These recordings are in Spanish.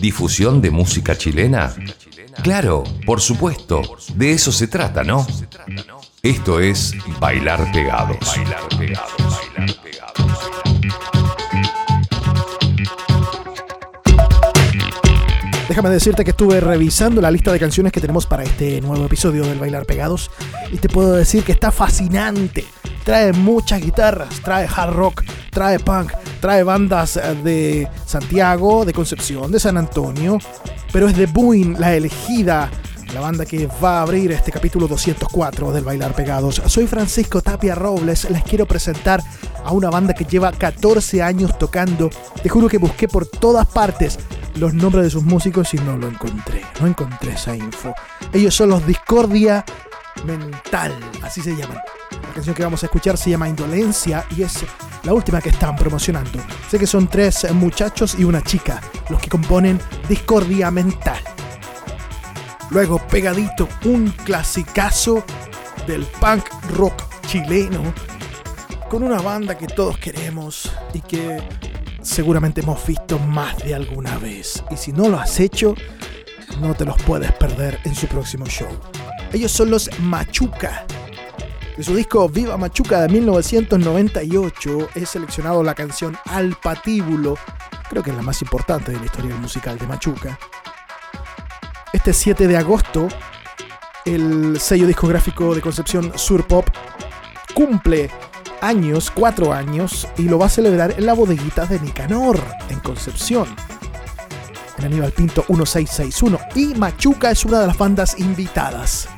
¿Difusión de música chilena? Claro, por supuesto, de eso se trata, ¿no? Esto es Bailar Pegados. Bailar Pegados. Déjame decirte que estuve revisando la lista de canciones que tenemos para este nuevo episodio del Bailar Pegados y te puedo decir que está fascinante. Trae muchas guitarras, trae hard rock, trae punk, trae bandas eh, de Santiago, de Concepción, de San Antonio, pero es de Buin la elegida, la banda que va a abrir este capítulo 204 del Bailar Pegados. Soy Francisco Tapia Robles, les quiero presentar a una banda que lleva 14 años tocando. Te juro que busqué por todas partes los nombres de sus músicos y no lo encontré. No encontré esa info. Ellos son los Discordia Mental, así se llaman. La canción que vamos a escuchar se llama Indolencia y es la última que están promocionando. Sé que son tres muchachos y una chica los que componen Discordia Mental. Luego, pegadito, un clasicazo del punk rock chileno con una banda que todos queremos y que seguramente hemos visto más de alguna vez. Y si no lo has hecho, no te los puedes perder en su próximo show. Ellos son los Machuca. De su disco Viva Machuca de 1998 he seleccionado la canción Al Patíbulo, creo que es la más importante de la historia musical de Machuca. Este 7 de agosto, el sello discográfico de Concepción Sur Pop cumple años, cuatro años, y lo va a celebrar en la bodeguita de Nicanor, en Concepción. En Aníbal Pinto 1661. Y Machuca es una de las bandas invitadas.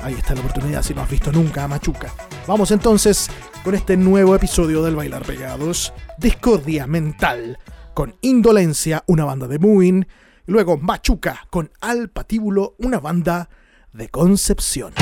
Ahí está la oportunidad si no has visto nunca a Machuca. Vamos entonces con este nuevo episodio del Bailar Pegados. Discordia Mental con Indolencia, una banda de Muin. Y luego Machuca con Al Patíbulo, una banda de Concepción.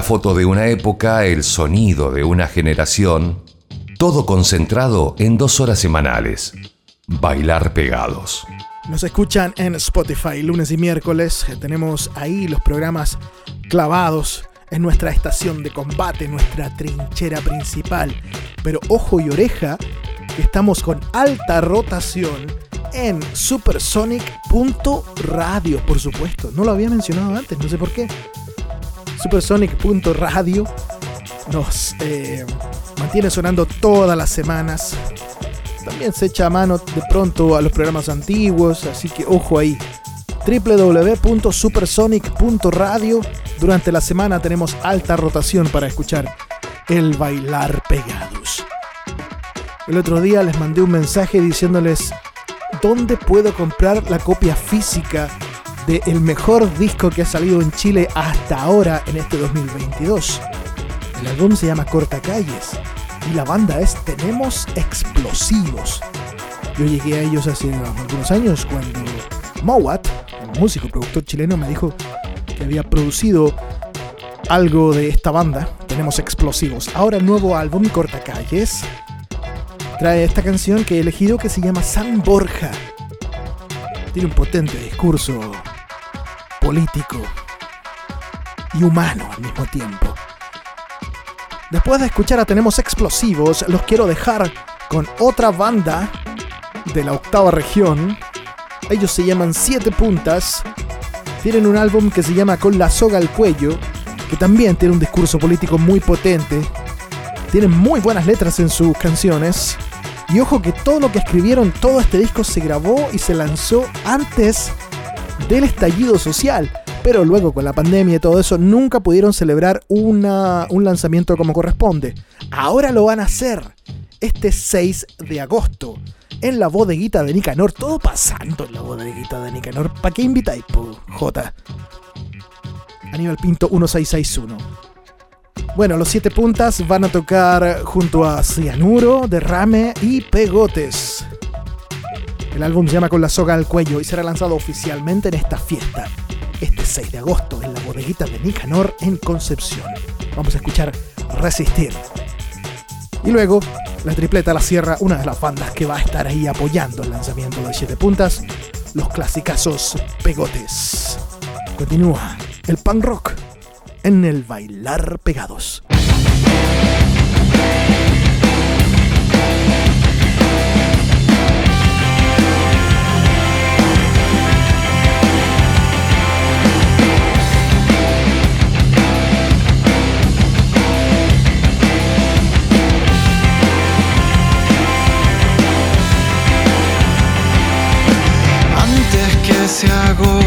La foto de una época, el sonido de una generación, todo concentrado en dos horas semanales. Bailar pegados. Nos escuchan en Spotify lunes y miércoles. Tenemos ahí los programas clavados en nuestra estación de combate, nuestra trinchera principal. Pero ojo y oreja, estamos con alta rotación en supersonic.radio, por supuesto. No lo había mencionado antes, no sé por qué. Supersonic.radio nos eh, mantiene sonando todas las semanas. También se echa mano de pronto a los programas antiguos, así que ojo ahí. www.supersonic.radio. Durante la semana tenemos alta rotación para escuchar el bailar pegados. El otro día les mandé un mensaje diciéndoles dónde puedo comprar la copia física el mejor disco que ha salido en Chile hasta ahora en este 2022. El álbum se llama Cortacalles y la banda es Tenemos Explosivos. Yo llegué a ellos hace algunos años cuando Mowat, el músico productor chileno, me dijo que había producido algo de esta banda, Tenemos Explosivos. Ahora nuevo álbum Cortacalles trae esta canción que he elegido que se llama San Borja. Tiene un potente discurso político y humano al mismo tiempo. Después de escuchar a Tenemos Explosivos, los quiero dejar con otra banda de la octava región. Ellos se llaman Siete Puntas. Tienen un álbum que se llama Con la soga al cuello, que también tiene un discurso político muy potente. Tienen muy buenas letras en sus canciones. Y ojo que todo lo que escribieron, todo este disco se grabó y se lanzó antes del estallido social pero luego con la pandemia y todo eso nunca pudieron celebrar una, un lanzamiento como corresponde. Ahora lo van a hacer este 6 de agosto en la bodeguita de Nicanor. Todo pasando en la bodeguita de Nicanor. ¿Para qué invitáis, J? Aníbal Pinto 1661. Bueno, los siete puntas van a tocar junto a Cianuro, Derrame y Pegotes. El álbum se llama Con la soga al cuello y será lanzado oficialmente en esta fiesta este 6 de agosto en la bodeguita de Nicanor en Concepción. Vamos a escuchar Resistir. Y luego, la tripleta La Sierra, una de las bandas que va a estar ahí apoyando el lanzamiento de 7 puntas, los clasicazos Pegotes. Continúa el punk rock en el bailar pegados.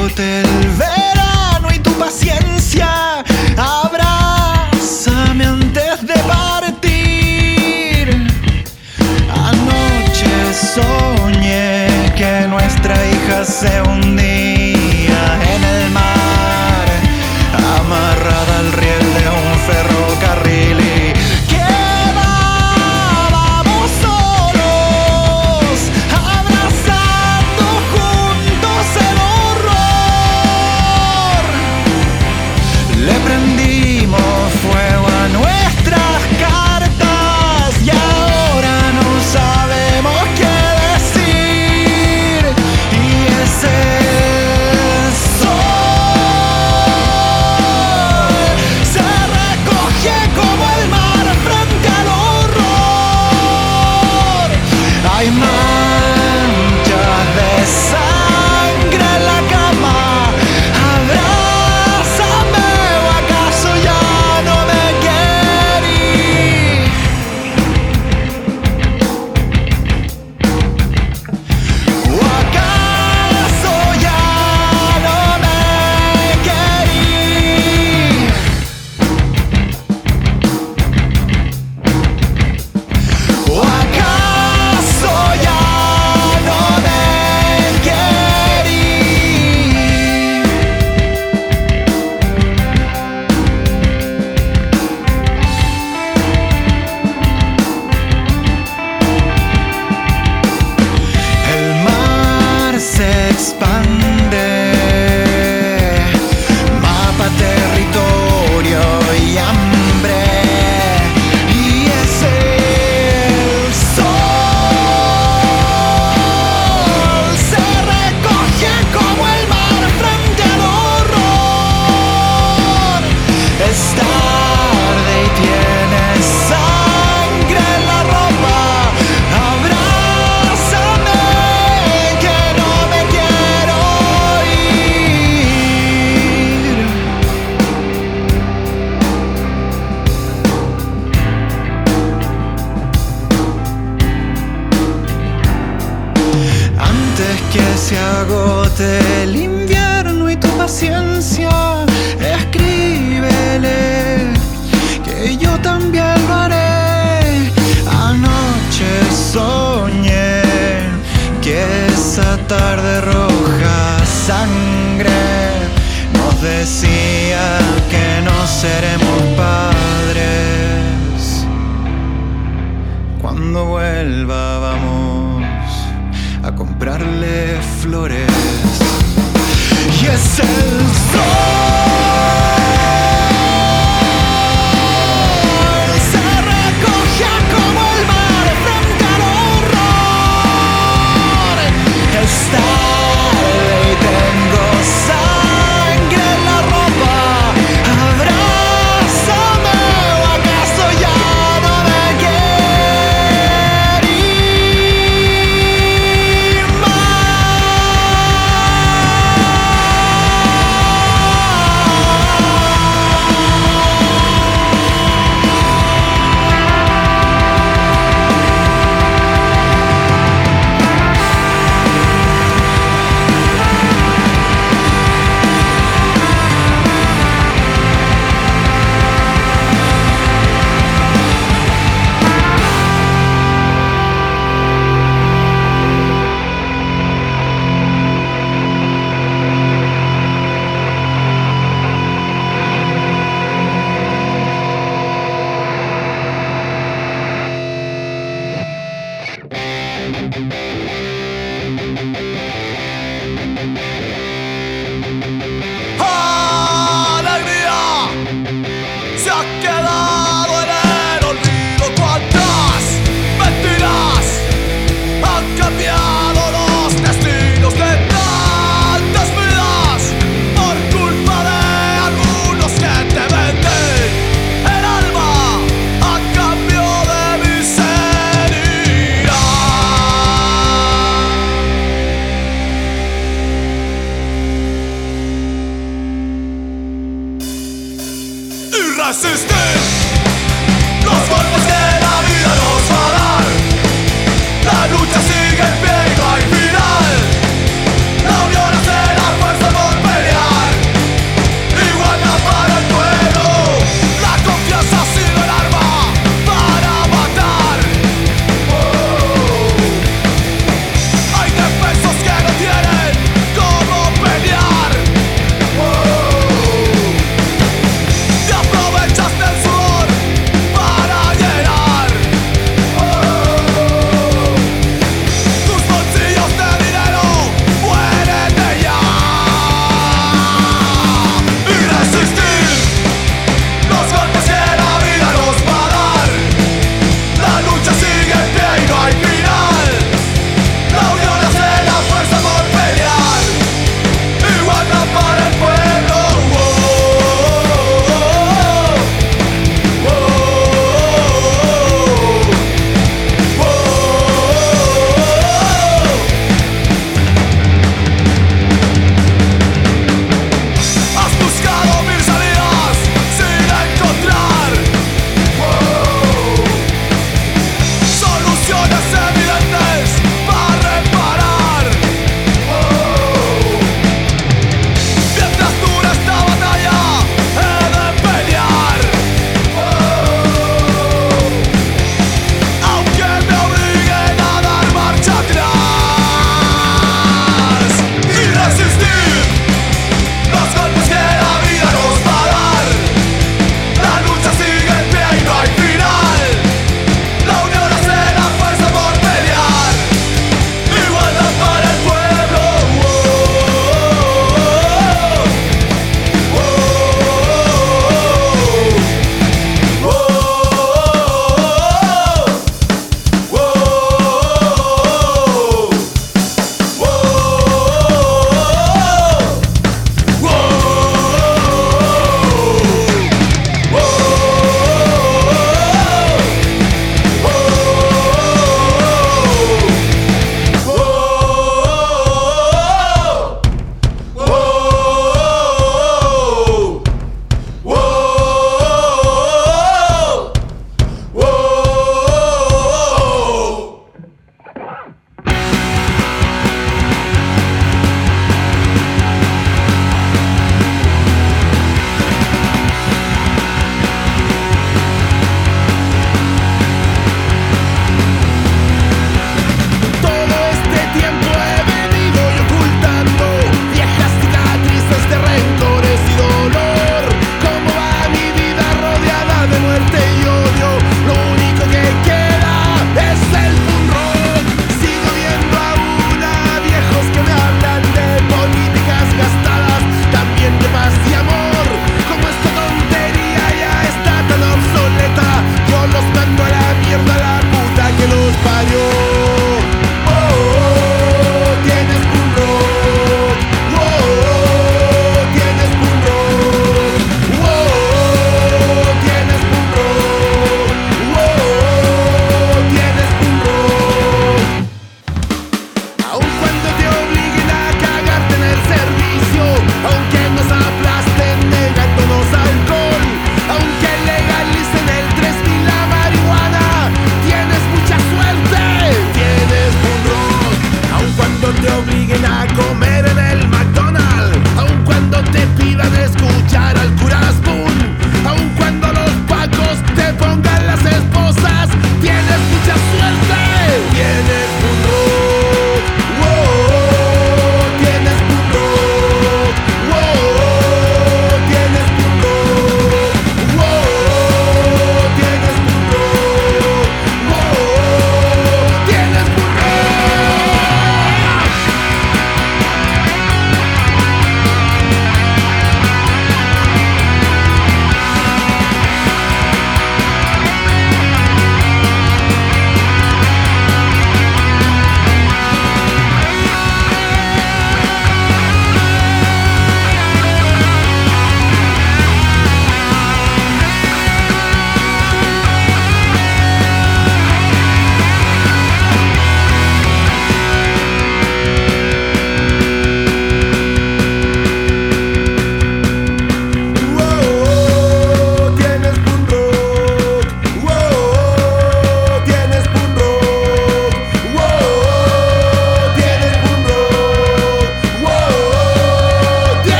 Agote el verano y tu paciencia. Abrázame antes de partir. Anoche soñé que nuestra hija se hundía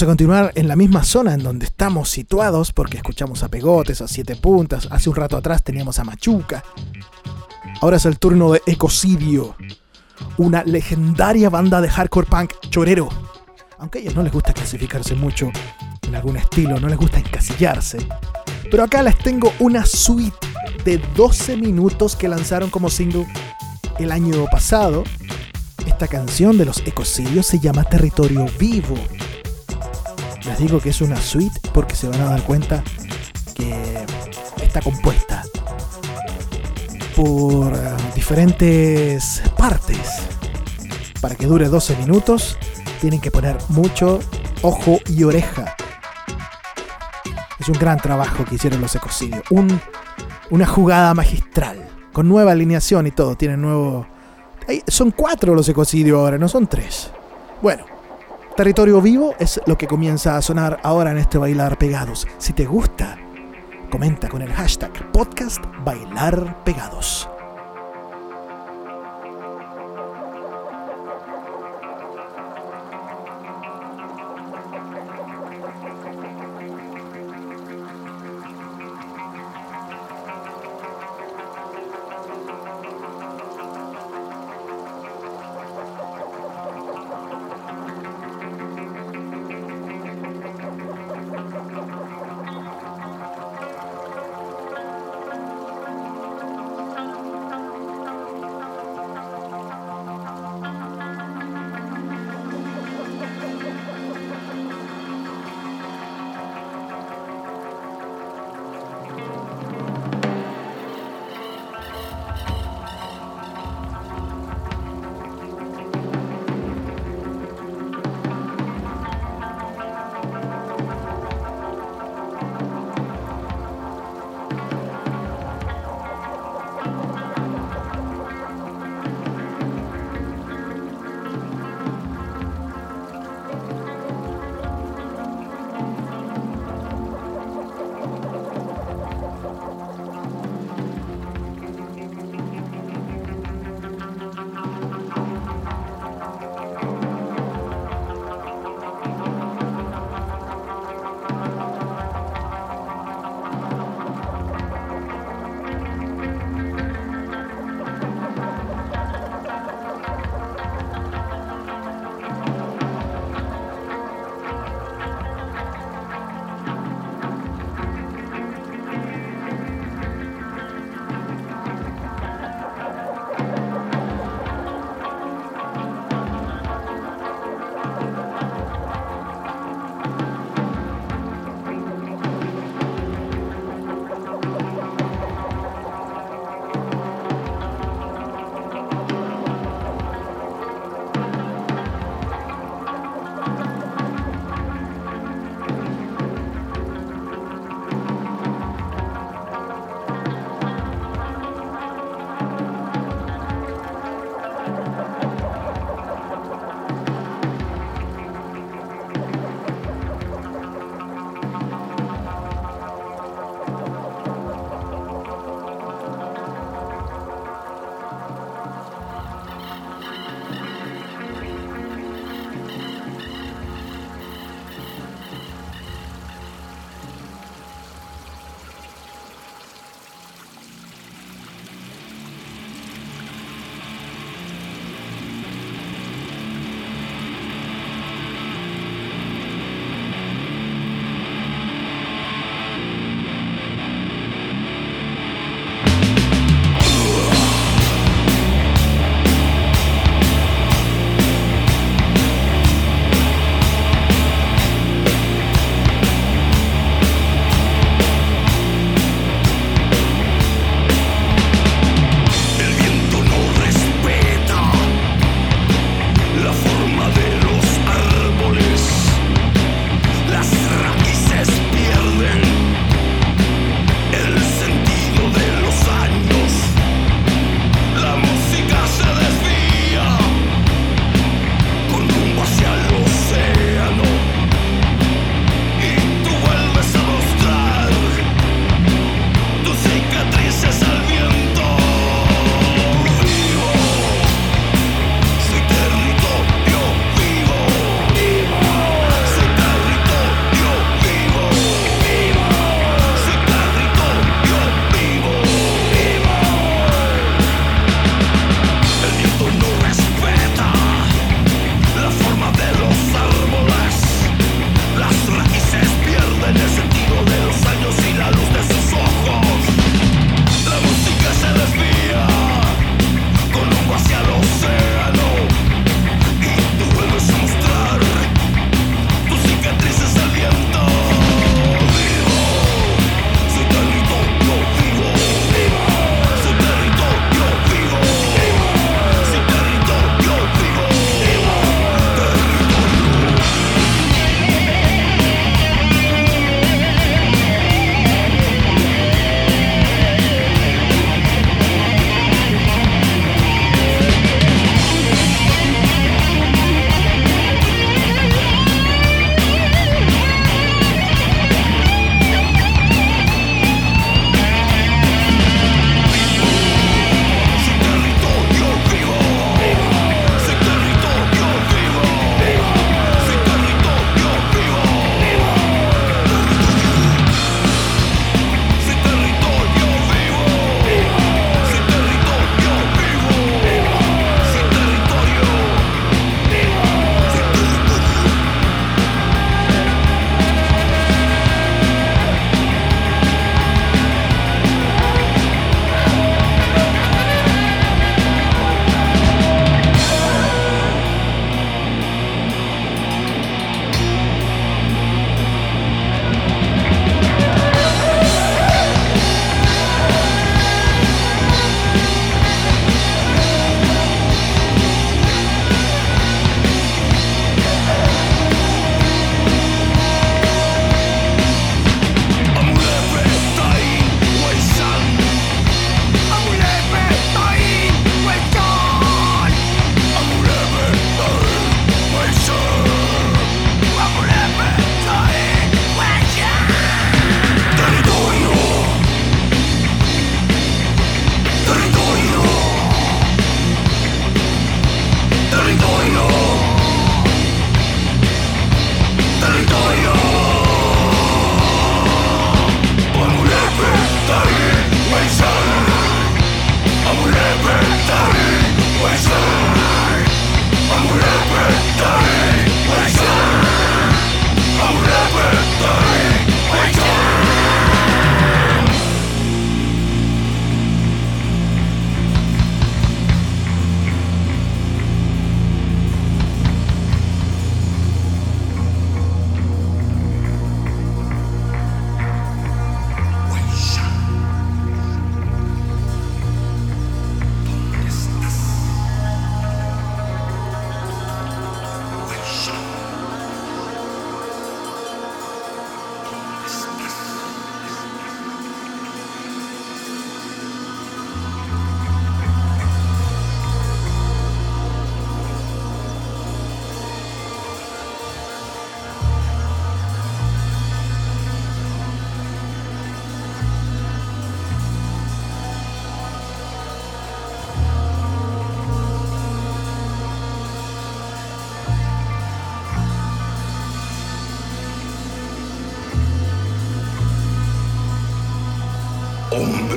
Vamos a continuar en la misma zona en donde estamos situados porque escuchamos a Pegotes, a Siete Puntas, hace un rato atrás teníamos a Machuca. Ahora es el turno de Ecocidio, una legendaria banda de hardcore punk chorero. Aunque a ellos no les gusta clasificarse mucho en algún estilo, no les gusta encasillarse. Pero acá les tengo una suite de 12 minutos que lanzaron como single el año pasado. Esta canción de los Ecocidios se llama Territorio Vivo. Les digo que es una suite porque se van a dar cuenta que está compuesta por eh, diferentes partes. Para que dure 12 minutos, tienen que poner mucho ojo y oreja. Es un gran trabajo que hicieron los ecocidios. Un, una jugada magistral. Con nueva alineación y todo. Tienen nuevo. Son cuatro los ecocidios ahora, no son tres. Bueno, Territorio Vivo es lo que comienza a sonar ahora en este Bailar Pegados. Si te gusta, comenta con el hashtag podcast Bailar Pegados.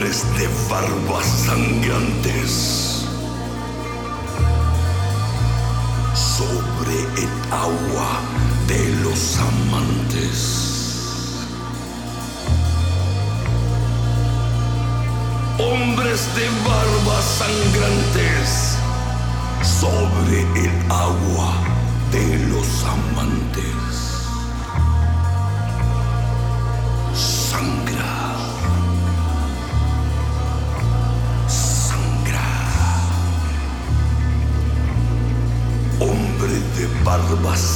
Hombres de barbas sangrantes. Sobre el agua de los amantes. Hombres de barbas sangrantes. Sobre el agua de los amantes. Barba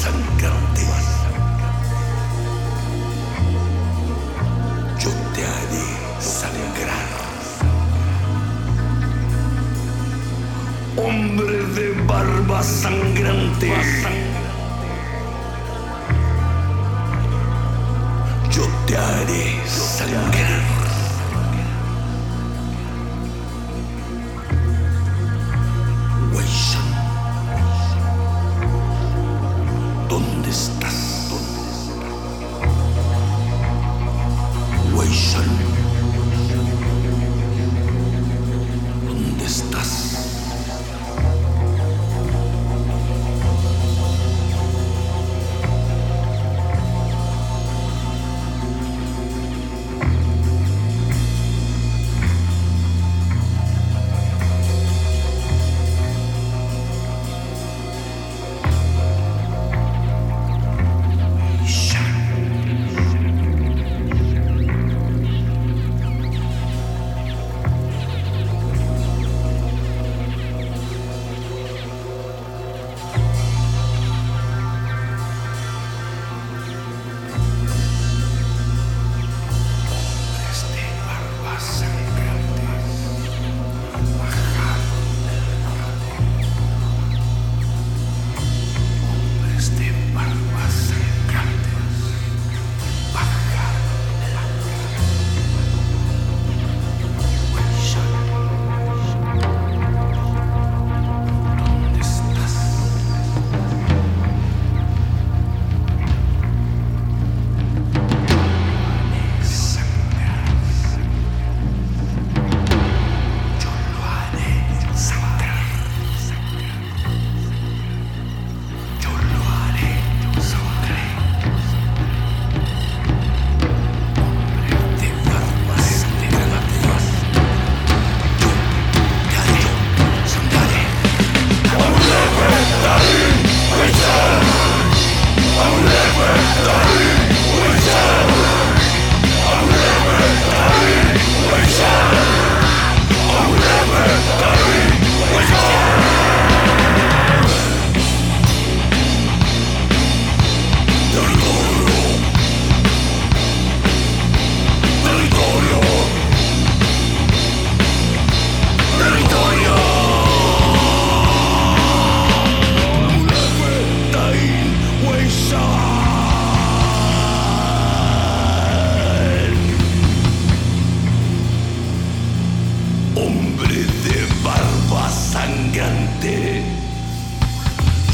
Hombre de barba sangrante,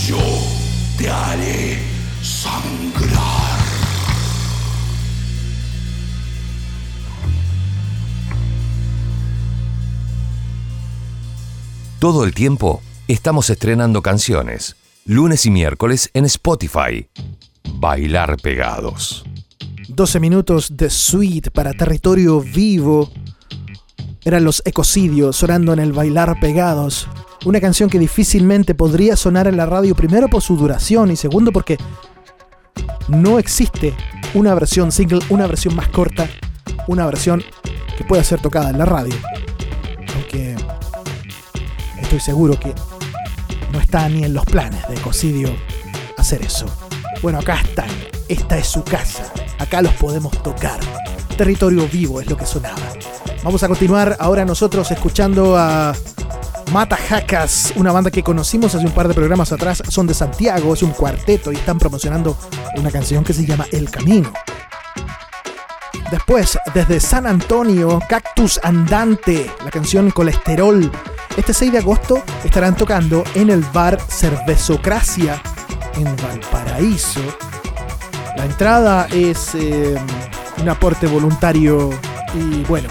yo te haré sangrar. Todo el tiempo estamos estrenando canciones. Lunes y miércoles en Spotify. Bailar pegados. 12 minutos de suite para territorio vivo. Eran los ecocidios sonando en el bailar pegados. Una canción que difícilmente podría sonar en la radio, primero por su duración y segundo porque no existe una versión single, una versión más corta, una versión que pueda ser tocada en la radio. Aunque estoy seguro que no está ni en los planes de Ecocidio hacer eso. Bueno, acá están. Esta es su casa. Acá los podemos tocar. Territorio vivo es lo que sonaba. Vamos a continuar ahora nosotros escuchando a Mata Jacas, una banda que conocimos hace un par de programas atrás. Son de Santiago, es un cuarteto y están promocionando una canción que se llama El Camino. Después, desde San Antonio, Cactus Andante, la canción Colesterol. Este 6 de agosto estarán tocando en el bar Cervezocracia en Valparaíso. La entrada es eh, un aporte voluntario y bueno,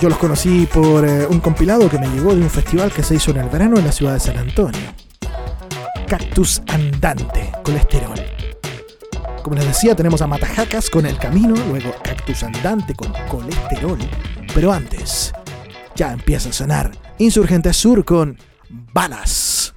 Yo los conocí por eh, un compilado que me llegó de un festival que se hizo en el verano en la ciudad de San Antonio. Cactus Andante, colesterol. Como les decía, tenemos a Matajacas con El Camino, luego Cactus Andante con Colesterol. Pero antes, ya empieza a sonar Insurgente Sur con Balas.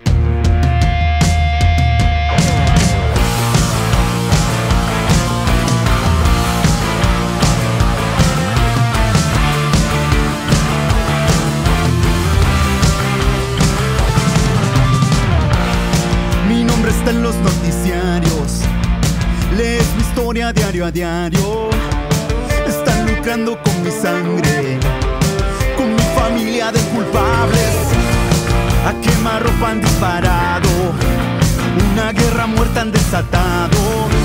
Están lucrando con mi sangre, con mi familia de culpables. A quemarropa han disparado. Una guerra muerta han desatado.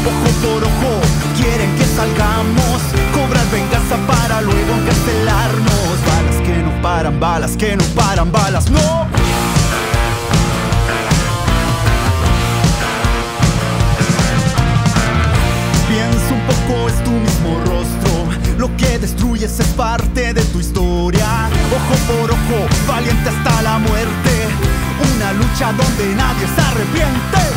Ojo por ojo, quieren que salgamos. Cobrar venganza para luego encarcelarnos. Balas que no paran, balas que no paran, balas, no. Destruyes es parte de tu historia. Ojo por ojo, valiente hasta la muerte. Una lucha donde nadie se arrepiente.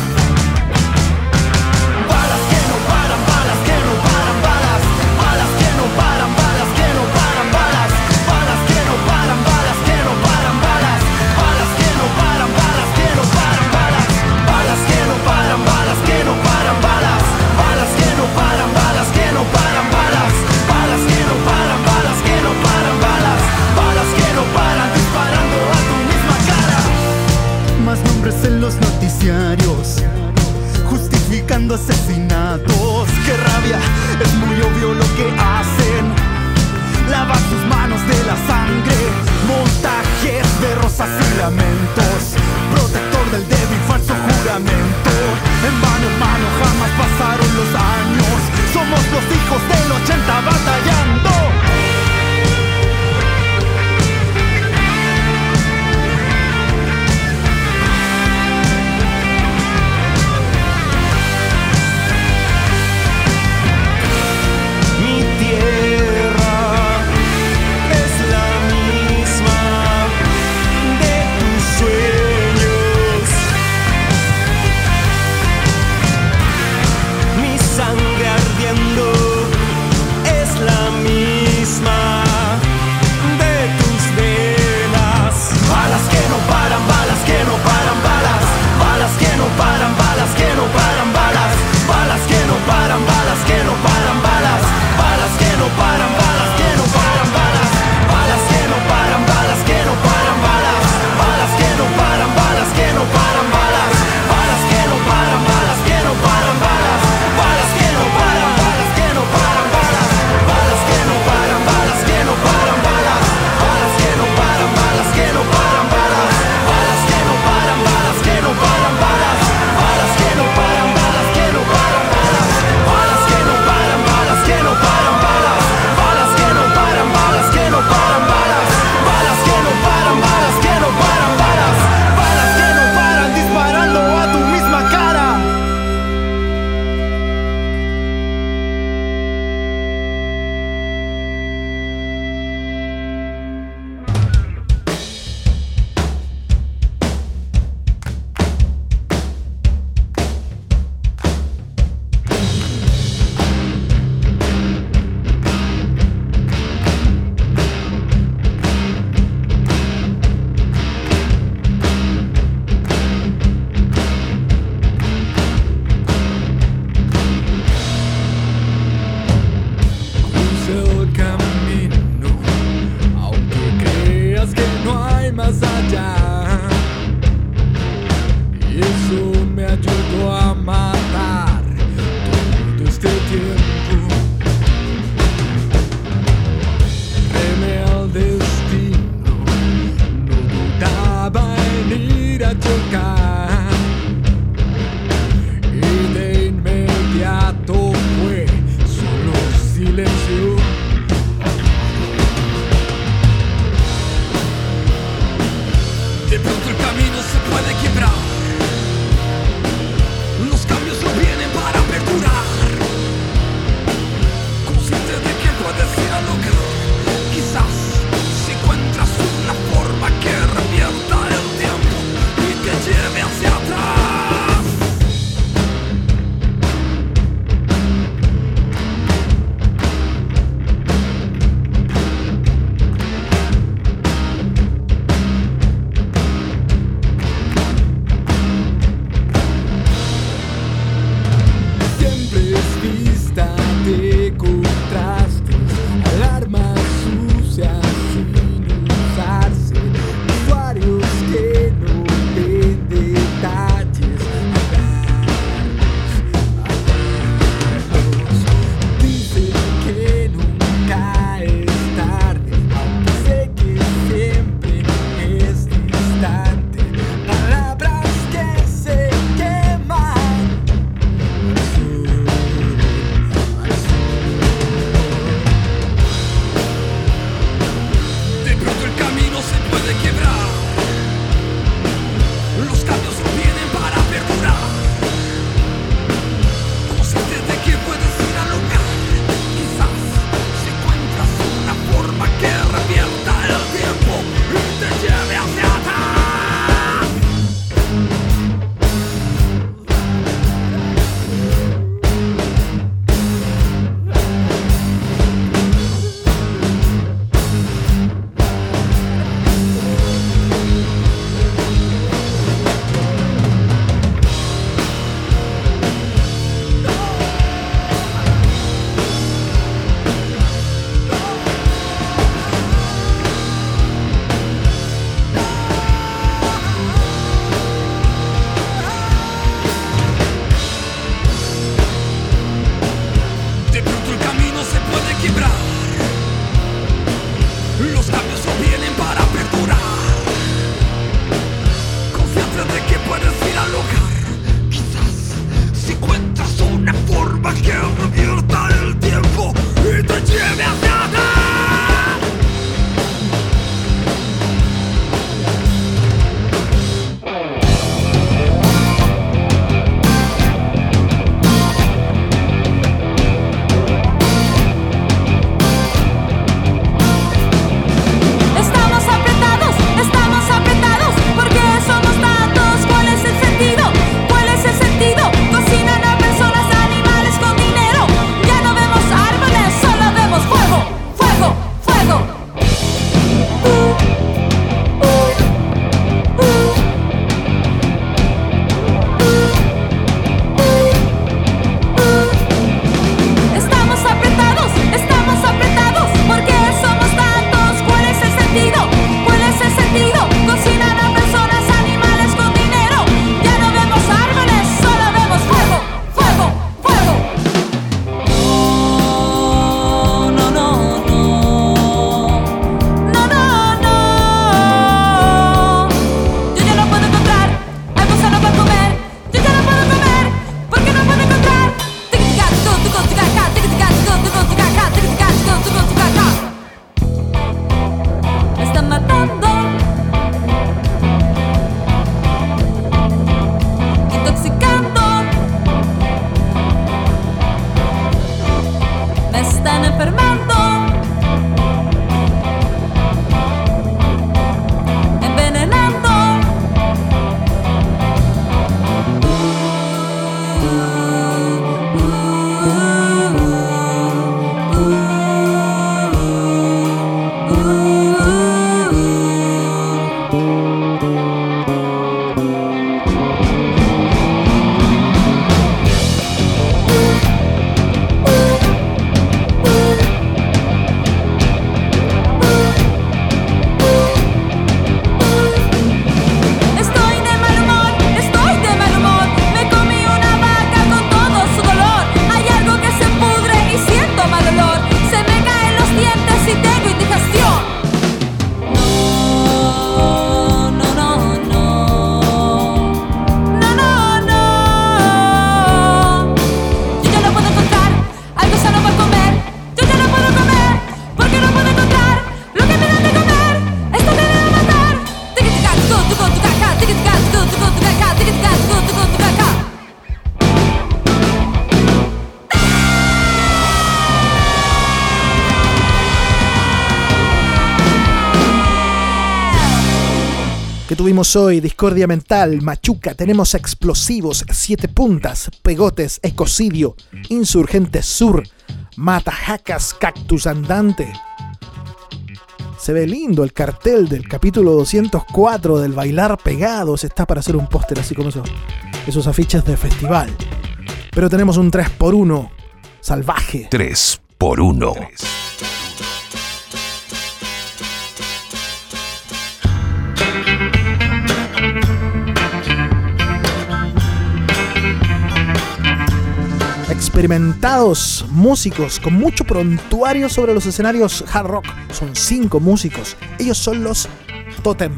insensatos. ¡Qué rabia! Es muy obvio lo que hacen. Lavar sus manos de la sangre. Montajes de rosas y lamentos. Protector del débil, falso juramento. En vano, hermano, jamás pasaron los años. Somos los hijos del 80 bata tuvimos hoy, Discordia Mental, Machuca, tenemos Explosivos, Siete Puntas, Pegotes, Ecocidio, Insurgente Sur, Matajacas, Cactus Andante. Se ve lindo el cartel del capítulo 204 del Bailar Pegados. Está para hacer un póster así como esos, esos afiches de festival. Pero tenemos un 3x1 salvaje. 3x1. 3x1. Experimentados músicos con mucho prontuario sobre los escenarios hard rock. Son cinco músicos. Ellos son los Totem.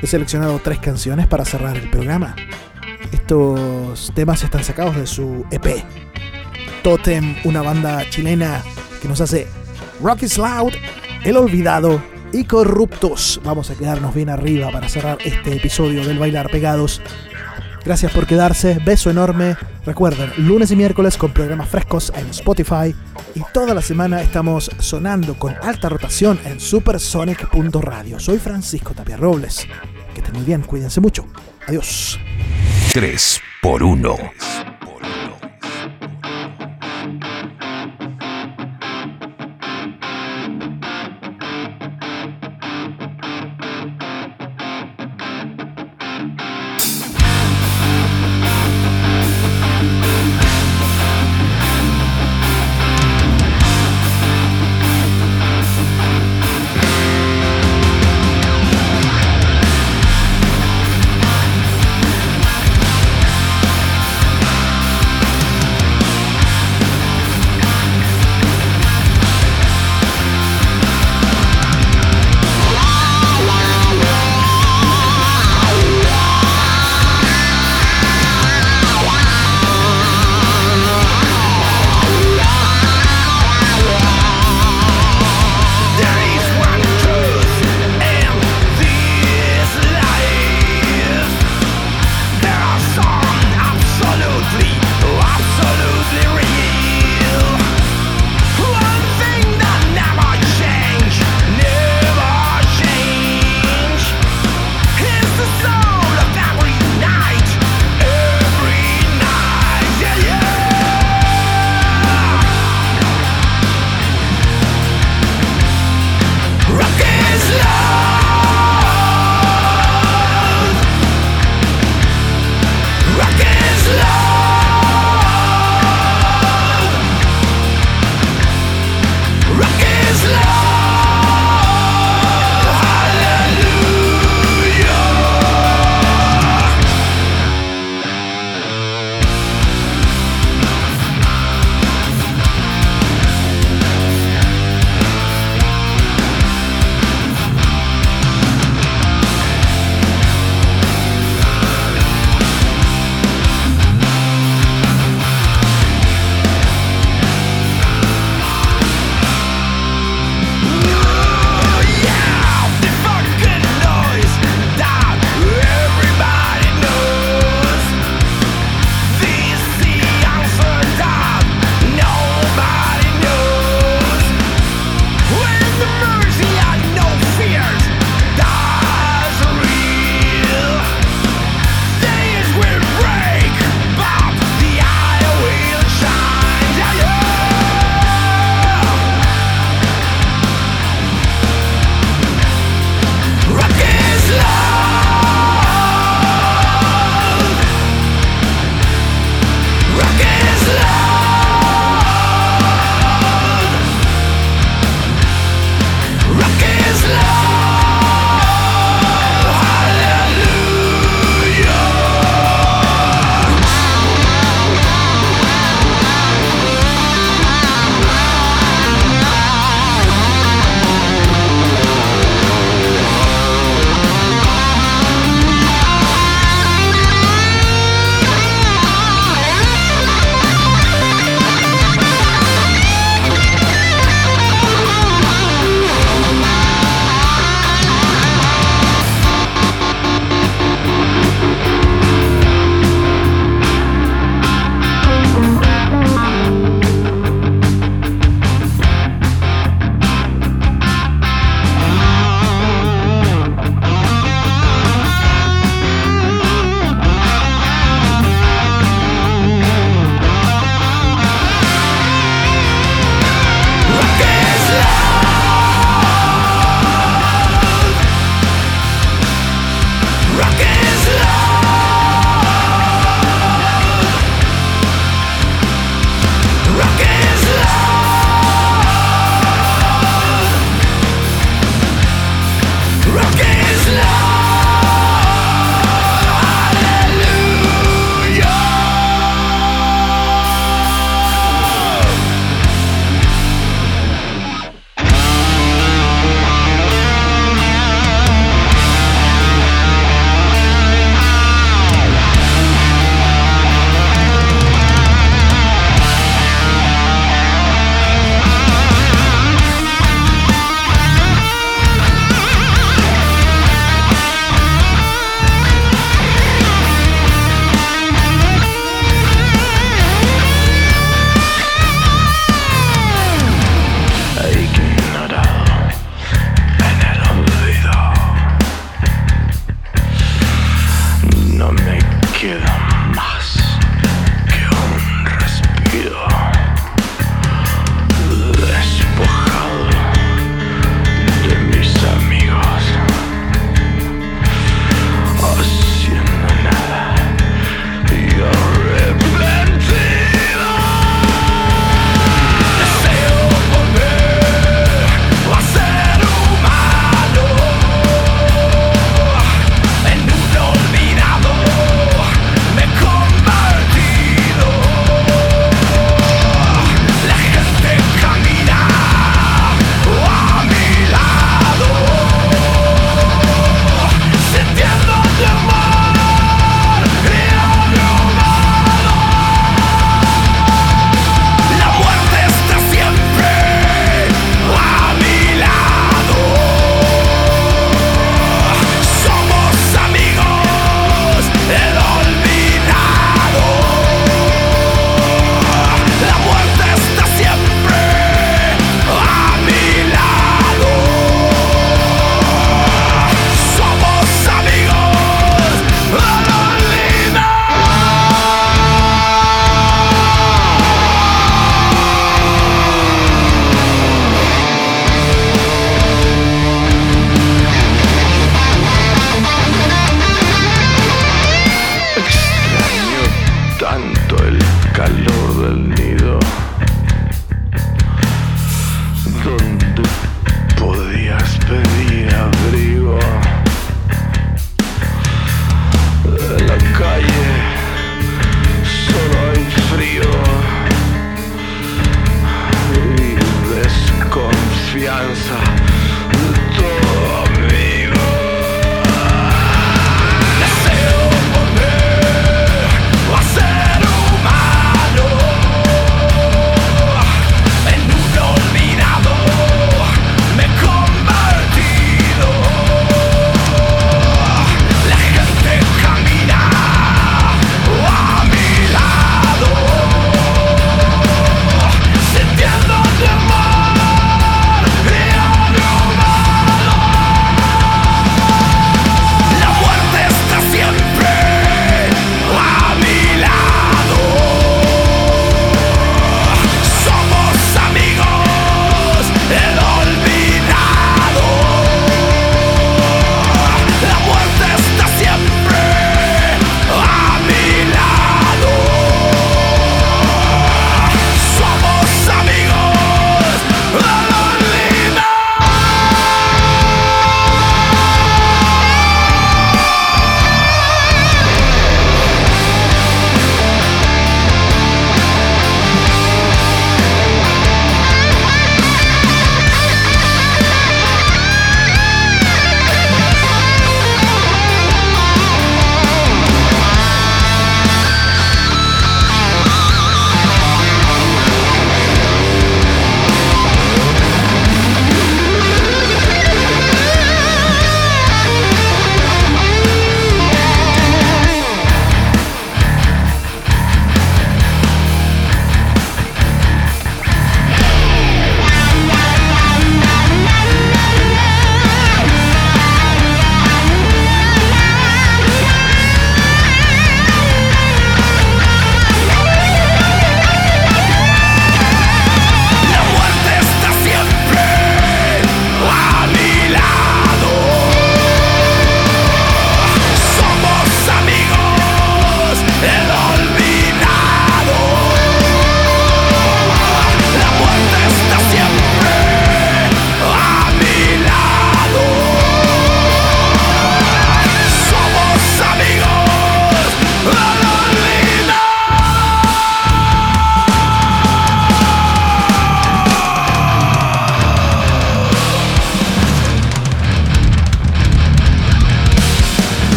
He seleccionado tres canciones para cerrar el programa. Estos temas están sacados de su EP. Totem, una banda chilena que nos hace Rock is Loud, El Olvidado y Corruptos. Vamos a quedarnos bien arriba para cerrar este episodio del Bailar Pegados. Gracias por quedarse, beso enorme. Recuerden, lunes y miércoles con programas frescos en Spotify y toda la semana estamos sonando con alta rotación en supersonic.radio. Soy Francisco Tapia Robles. Que estén muy bien, cuídense mucho. Adiós. 3 por 1.